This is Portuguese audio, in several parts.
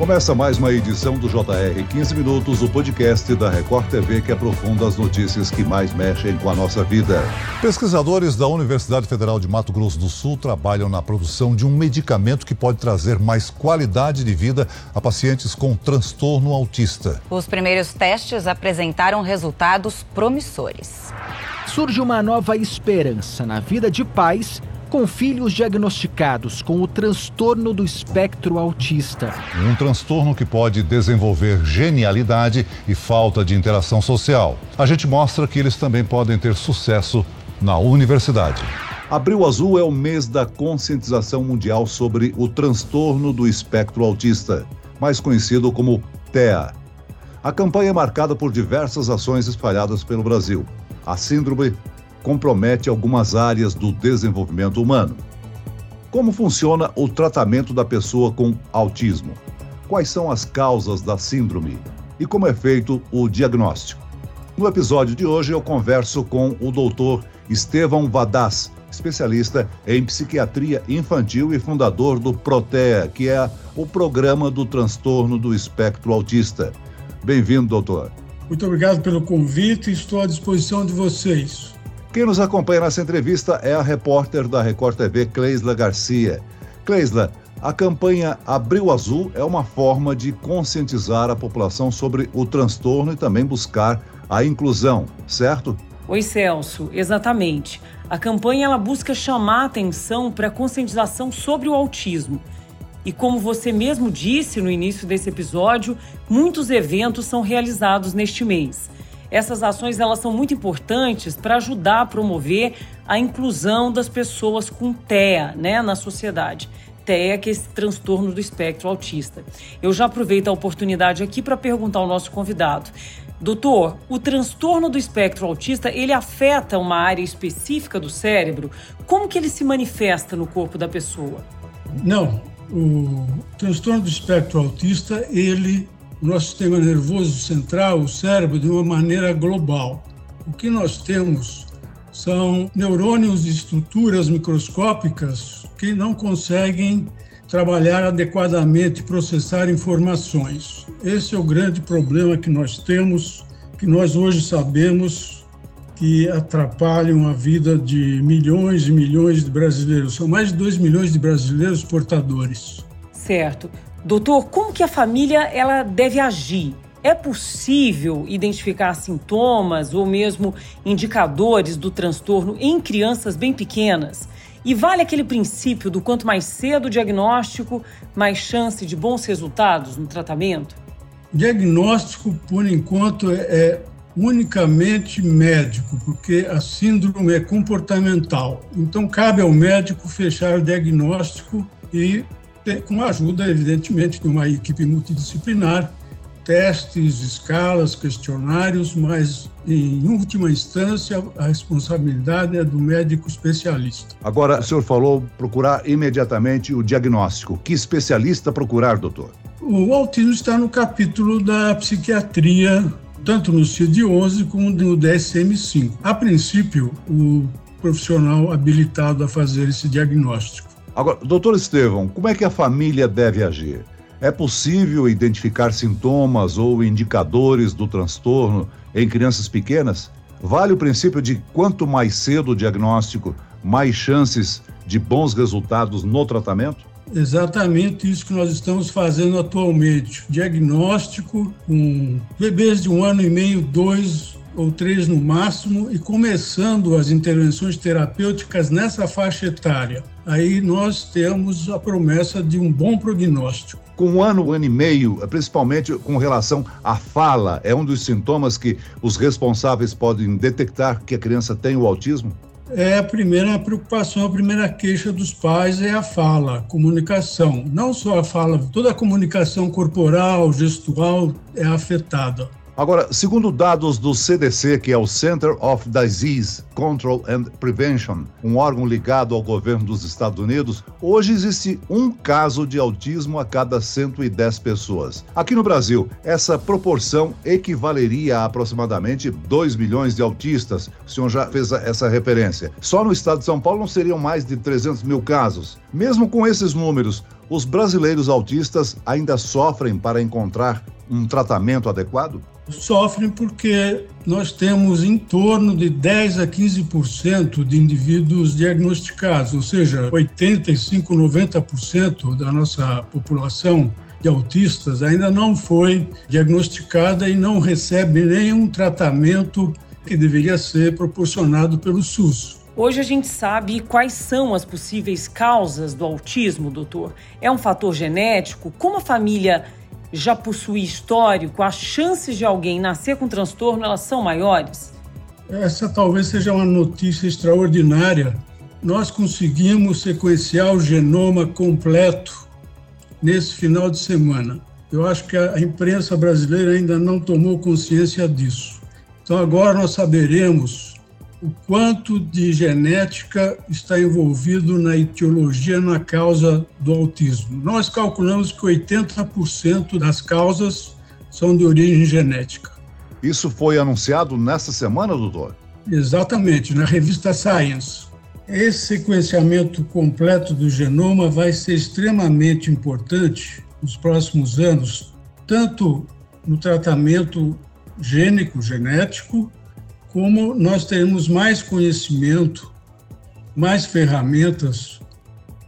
Começa mais uma edição do JR 15 Minutos, o podcast da Record TV que aprofunda as notícias que mais mexem com a nossa vida. Pesquisadores da Universidade Federal de Mato Grosso do Sul trabalham na produção de um medicamento que pode trazer mais qualidade de vida a pacientes com transtorno autista. Os primeiros testes apresentaram resultados promissores. Surge uma nova esperança na vida de pais com filhos diagnosticados com o transtorno do espectro autista. Um transtorno que pode desenvolver genialidade e falta de interação social. A gente mostra que eles também podem ter sucesso na universidade. Abril Azul é o mês da conscientização mundial sobre o transtorno do espectro autista, mais conhecido como TEA. A campanha é marcada por diversas ações espalhadas pelo Brasil. A síndrome compromete algumas áreas do desenvolvimento humano. Como funciona o tratamento da pessoa com autismo? Quais são as causas da síndrome? E como é feito o diagnóstico? No episódio de hoje eu converso com o doutor Estevão Vadaz, especialista em psiquiatria infantil e fundador do Protea, que é o programa do transtorno do espectro autista. Bem-vindo, doutor. Muito obrigado pelo convite, estou à disposição de vocês. Quem nos acompanha nessa entrevista é a repórter da Record TV, Cleisla Garcia. Cleisla, a campanha Abril Azul é uma forma de conscientizar a população sobre o transtorno e também buscar a inclusão, certo? Oi, Celso, exatamente. A campanha ela busca chamar a atenção para a conscientização sobre o autismo. E como você mesmo disse no início desse episódio, muitos eventos são realizados neste mês. Essas ações elas são muito importantes para ajudar a promover a inclusão das pessoas com TEA né, na sociedade. TEA, que é esse transtorno do espectro autista. Eu já aproveito a oportunidade aqui para perguntar ao nosso convidado. Doutor, o transtorno do espectro autista, ele afeta uma área específica do cérebro? Como que ele se manifesta no corpo da pessoa? Não, o transtorno do espectro autista, ele o nosso sistema nervoso central, o cérebro, de uma maneira global. O que nós temos são neurônios e estruturas microscópicas que não conseguem trabalhar adequadamente, processar informações. Esse é o grande problema que nós temos, que nós hoje sabemos que atrapalham a vida de milhões e milhões de brasileiros. São mais de 2 milhões de brasileiros portadores. Certo. Doutor, como que a família ela deve agir? É possível identificar sintomas ou mesmo indicadores do transtorno em crianças bem pequenas? E vale aquele princípio do quanto mais cedo o diagnóstico, mais chance de bons resultados no tratamento? Diagnóstico, por enquanto, é, é unicamente médico, porque a síndrome é comportamental. Então, cabe ao médico fechar o diagnóstico e com a ajuda, evidentemente, de uma equipe multidisciplinar, testes, escalas, questionários, mas em última instância a responsabilidade é do médico especialista. Agora, o senhor falou procurar imediatamente o diagnóstico. Que especialista procurar, doutor? O autismo está no capítulo da psiquiatria, tanto no CID-11 como no DSM-5. A princípio, o profissional habilitado a fazer esse diagnóstico. Agora, doutor Estevão, como é que a família deve agir? É possível identificar sintomas ou indicadores do transtorno em crianças pequenas? Vale o princípio de quanto mais cedo o diagnóstico, mais chances de bons resultados no tratamento? Exatamente isso que nós estamos fazendo atualmente. Diagnóstico com bebês de um ano e meio, dois ou três no máximo, e começando as intervenções terapêuticas nessa faixa etária. Aí nós temos a promessa de um bom prognóstico. Com um ano, um ano e meio, principalmente com relação à fala, é um dos sintomas que os responsáveis podem detectar que a criança tem o autismo? É a primeira preocupação, a primeira queixa dos pais é a fala, a comunicação. Não só a fala, toda a comunicação corporal, gestual é afetada. Agora, segundo dados do CDC, que é o Center of Disease Control and Prevention, um órgão ligado ao governo dos Estados Unidos, hoje existe um caso de autismo a cada 110 pessoas. Aqui no Brasil, essa proporção equivaleria a aproximadamente 2 milhões de autistas. O senhor já fez essa referência. Só no estado de São Paulo não seriam mais de 300 mil casos. Mesmo com esses números, Os brasileiros autistas ainda sofrem para encontrar um tratamento adequado? Sofrem porque nós temos em torno de 10 a 15% de indivíduos diagnosticados, ou seja, 85, 90% da nossa população de autistas ainda não foi diagnosticada e não recebe nenhum tratamento que deveria ser proporcionado pelo SUS. Hoje a gente sabe quais são as possíveis causas do autismo, doutor. É um fator genético? Como a família já possui histórico, as chances de alguém nascer com transtorno elas são maiores? Essa talvez seja uma notícia extraordinária. Nós conseguimos sequenciar o genoma completo nesse final de semana. Eu acho que a imprensa brasileira ainda não tomou consciência disso. Então agora nós saberemos o quanto de genética está envolvido na etiologia, na causa do autismo. Nós calculamos que 80% das causas são de origem genética. Isso foi anunciado nesta semana, doutor? Exatamente, na revista Science. Esse sequenciamento completo do genoma vai ser extremamente importante nos próximos anos, tanto no tratamento gênico, genético, como nós teremos mais conhecimento, mais ferramentas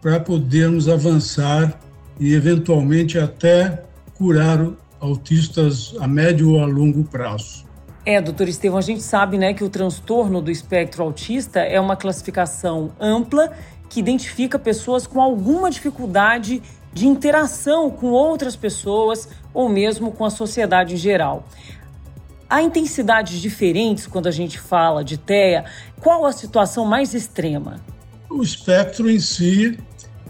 para podermos avançar e, eventualmente, até curar autistas a médio ou a longo prazo. É, doutor Estevão, a gente sabe né, que o transtorno do espectro autista é uma classificação ampla que identifica pessoas com alguma dificuldade de interação com outras pessoas ou mesmo com a sociedade em geral. Há intensidades diferentes quando a gente fala de TEA. Qual a situação mais extrema? O espectro em si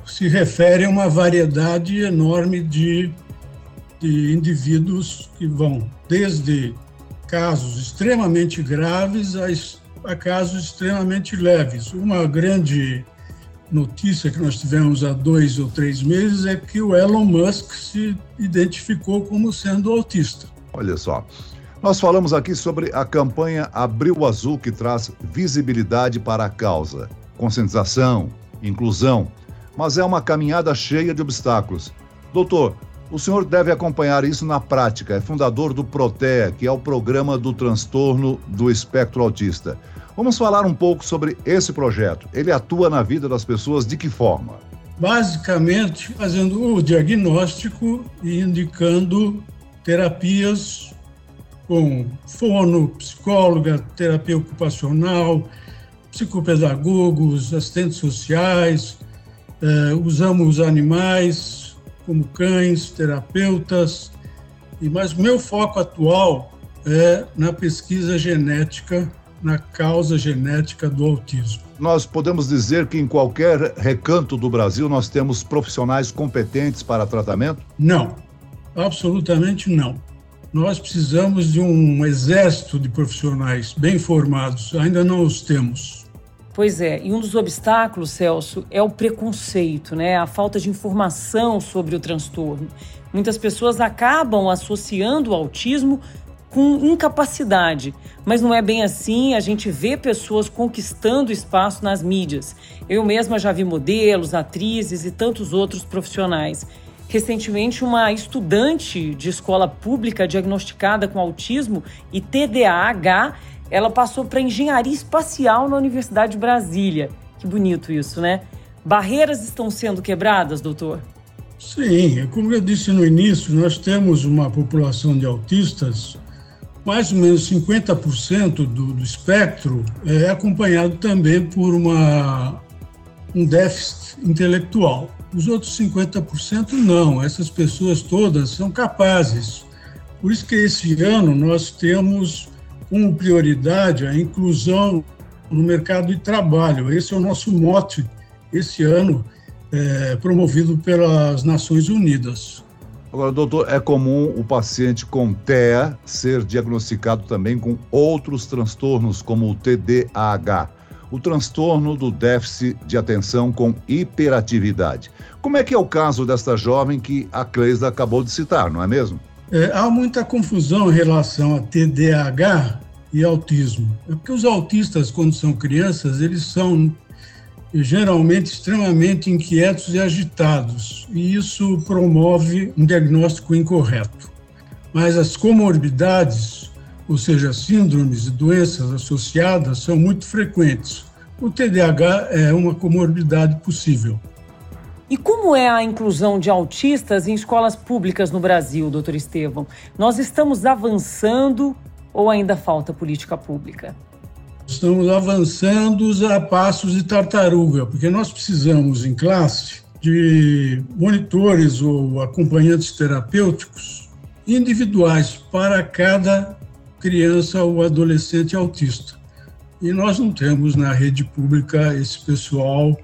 se refere a uma variedade enorme de, de indivíduos que vão desde casos extremamente graves a, a casos extremamente leves. Uma grande notícia que nós tivemos há dois ou três meses é que o Elon Musk se identificou como sendo autista. Olha só, nós falamos aqui sobre a campanha Abril Azul, que traz visibilidade para a causa, conscientização, inclusão, mas é uma caminhada cheia de obstáculos. Doutor, o senhor deve acompanhar isso na prática. É fundador do PROTEA, que é o programa do transtorno do espectro autista. Vamos falar um pouco sobre esse projeto. Ele atua na vida das pessoas de que forma? Basicamente, fazendo o diagnóstico e indicando terapias com fono, psicóloga, terapia ocupacional, psicopedagogos, assistentes sociais, eh, usamos animais como cães, terapeutas, e mas meu foco atual é na pesquisa genética, na causa genética do autismo. Nós podemos dizer que em qualquer recanto do Brasil nós temos profissionais competentes para tratamento? Não, absolutamente não. Nós precisamos de um exército de profissionais bem formados, ainda não os temos. Pois é, e um dos obstáculos, Celso, é o preconceito, né? A falta de informação sobre o transtorno. Muitas pessoas acabam associando o autismo com incapacidade, mas não é bem assim. A gente vê pessoas conquistando espaço nas mídias. Eu mesma já vi modelos, atrizes e tantos outros profissionais. Recentemente, uma estudante de escola pública diagnosticada com autismo e TDAH, ela passou para engenharia espacial na Universidade de Brasília. Que bonito isso, né? Barreiras estão sendo quebradas, doutor? Sim, como eu disse no início, nós temos uma população de autistas, mais ou menos 50% do, do espectro é acompanhado também por uma, um déficit intelectual. Os outros 50% não. Essas pessoas todas são capazes. Por isso que esse ano nós temos como prioridade a inclusão no mercado de trabalho. Esse é o nosso mote esse ano, é, promovido pelas Nações Unidas. Agora, doutor, é comum o paciente com TEA ser diagnosticado também com outros transtornos, como o TDAH o transtorno do déficit de atenção com hiperatividade. Como é que é o caso desta jovem que a Cleisa acabou de citar, não é mesmo? É, há muita confusão em relação a TDAH e autismo. É porque os autistas, quando são crianças, eles são e geralmente extremamente inquietos e agitados, e isso promove um diagnóstico incorreto. Mas as comorbidades, ou seja, síndromes e doenças associadas, são muito frequentes. O TDAH é uma comorbidade possível. E como é a inclusão de autistas em escolas públicas no Brasil, doutor Estevam? Nós estamos avançando ou ainda falta política pública? Estamos avançando a passos de tartaruga, porque nós precisamos, em classe, de monitores ou acompanhantes terapêuticos individuais para cada criança ou adolescente autista. E nós não temos na rede pública esse pessoal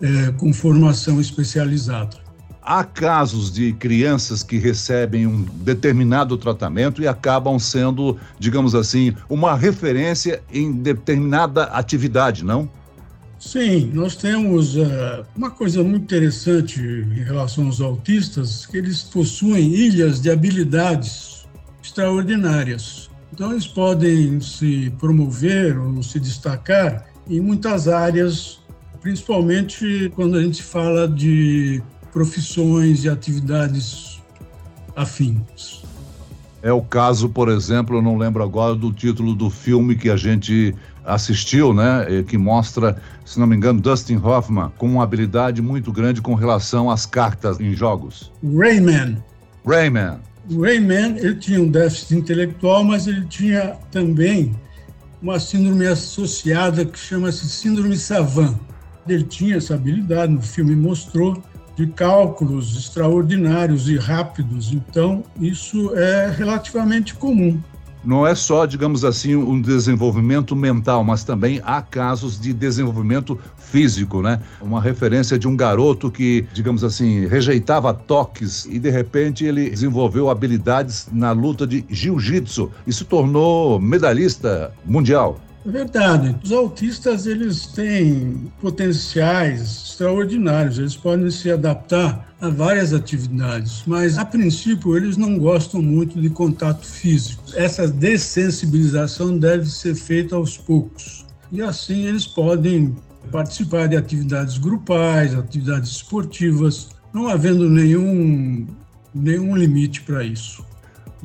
é, com formação especializada. Há casos de crianças que recebem um determinado tratamento e acabam sendo, digamos assim, uma referência em determinada atividade, não? Sim, nós temos uh, uma coisa muito interessante em relação aos autistas, que eles possuem ilhas de habilidades extraordinárias. Então, eles podem se promover ou se destacar em muitas áreas principalmente quando a gente fala de profissões e atividades afins. É o caso, por exemplo, eu não lembro agora do título do filme que a gente assistiu, né, que mostra, se não me engano, Dustin Hoffman com uma habilidade muito grande com relação às cartas em jogos. Rayman. Rayman. Rayman, ele tinha um déficit intelectual, mas ele tinha também uma síndrome associada que chama-se síndrome Savant. Ele tinha essa habilidade, no filme mostrou, de cálculos extraordinários e rápidos. Então, isso é relativamente comum. Não é só, digamos assim, um desenvolvimento mental, mas também há casos de desenvolvimento físico, né? Uma referência de um garoto que, digamos assim, rejeitava toques e de repente ele desenvolveu habilidades na luta de jiu-jitsu e se tornou medalhista mundial. É verdade. Os autistas eles têm potenciais extraordinários. Eles podem se adaptar a várias atividades, mas a princípio eles não gostam muito de contato físico. Essa dessensibilização deve ser feita aos poucos. E assim eles podem participar de atividades grupais, atividades esportivas, não havendo nenhum nenhum limite para isso.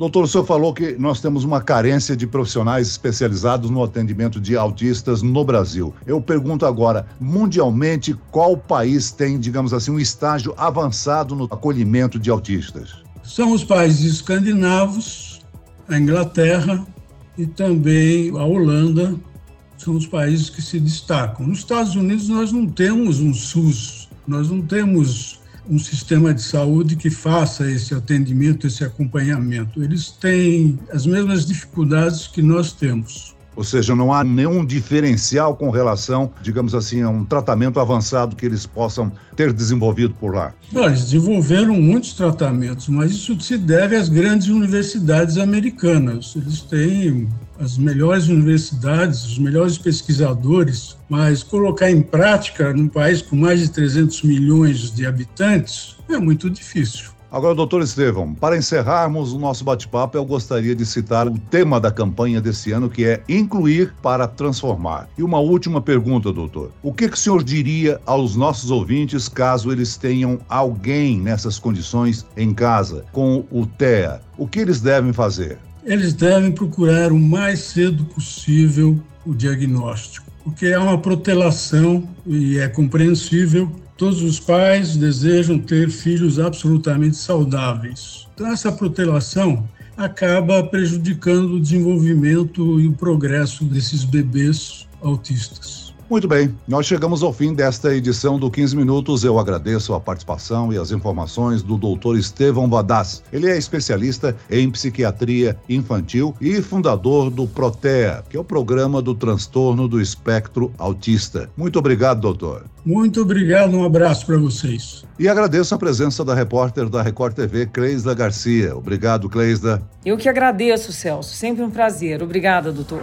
Doutor, o senhor falou que nós temos uma carência de profissionais especializados no atendimento de autistas no Brasil. Eu pergunto agora, mundialmente, qual país tem, digamos assim, um estágio avançado no acolhimento de autistas? São os países escandinavos, a Inglaterra e também a Holanda, são os países que se destacam. Nos Estados Unidos, nós não temos um SUS, nós não temos um sistema de saúde que faça esse atendimento, esse acompanhamento. Eles têm as mesmas dificuldades que nós temos. Ou seja, não há nenhum diferencial com relação, digamos assim, a um tratamento avançado que eles possam ter desenvolvido por lá? Não, eles desenvolveram muitos tratamentos, mas isso se deve às grandes universidades americanas. Eles têm as melhores universidades, os melhores pesquisadores, mas colocar em prática num país com mais de 300 milhões de habitantes é muito difícil. Agora, doutor Estevão, para encerrarmos o nosso bate-papo, eu gostaria de citar o tema da campanha desse ano, que é Incluir para Transformar. E uma última pergunta, doutor. O que, que o senhor diria aos nossos ouvintes caso eles tenham alguém nessas condições em casa, com o TEA? O que eles devem fazer? Eles devem procurar o mais cedo possível o diagnóstico, porque é uma protelação e é compreensível. Todos os pais desejam ter filhos absolutamente saudáveis. Então, essa protelação acaba prejudicando o desenvolvimento e o progresso desses bebês autistas. Muito bem, nós chegamos ao fim desta edição do 15 Minutos. Eu agradeço a participação e as informações do Dr. Estevão Vadaz. Ele é especialista em psiquiatria infantil e fundador do Protea, que é o programa do transtorno do espectro autista. Muito obrigado, doutor. Muito obrigado, um abraço para vocês. E agradeço a presença da repórter da Record TV, Cleisda Garcia. Obrigado, Cleisda. Eu que agradeço, Celso. Sempre um prazer. Obrigada, doutor.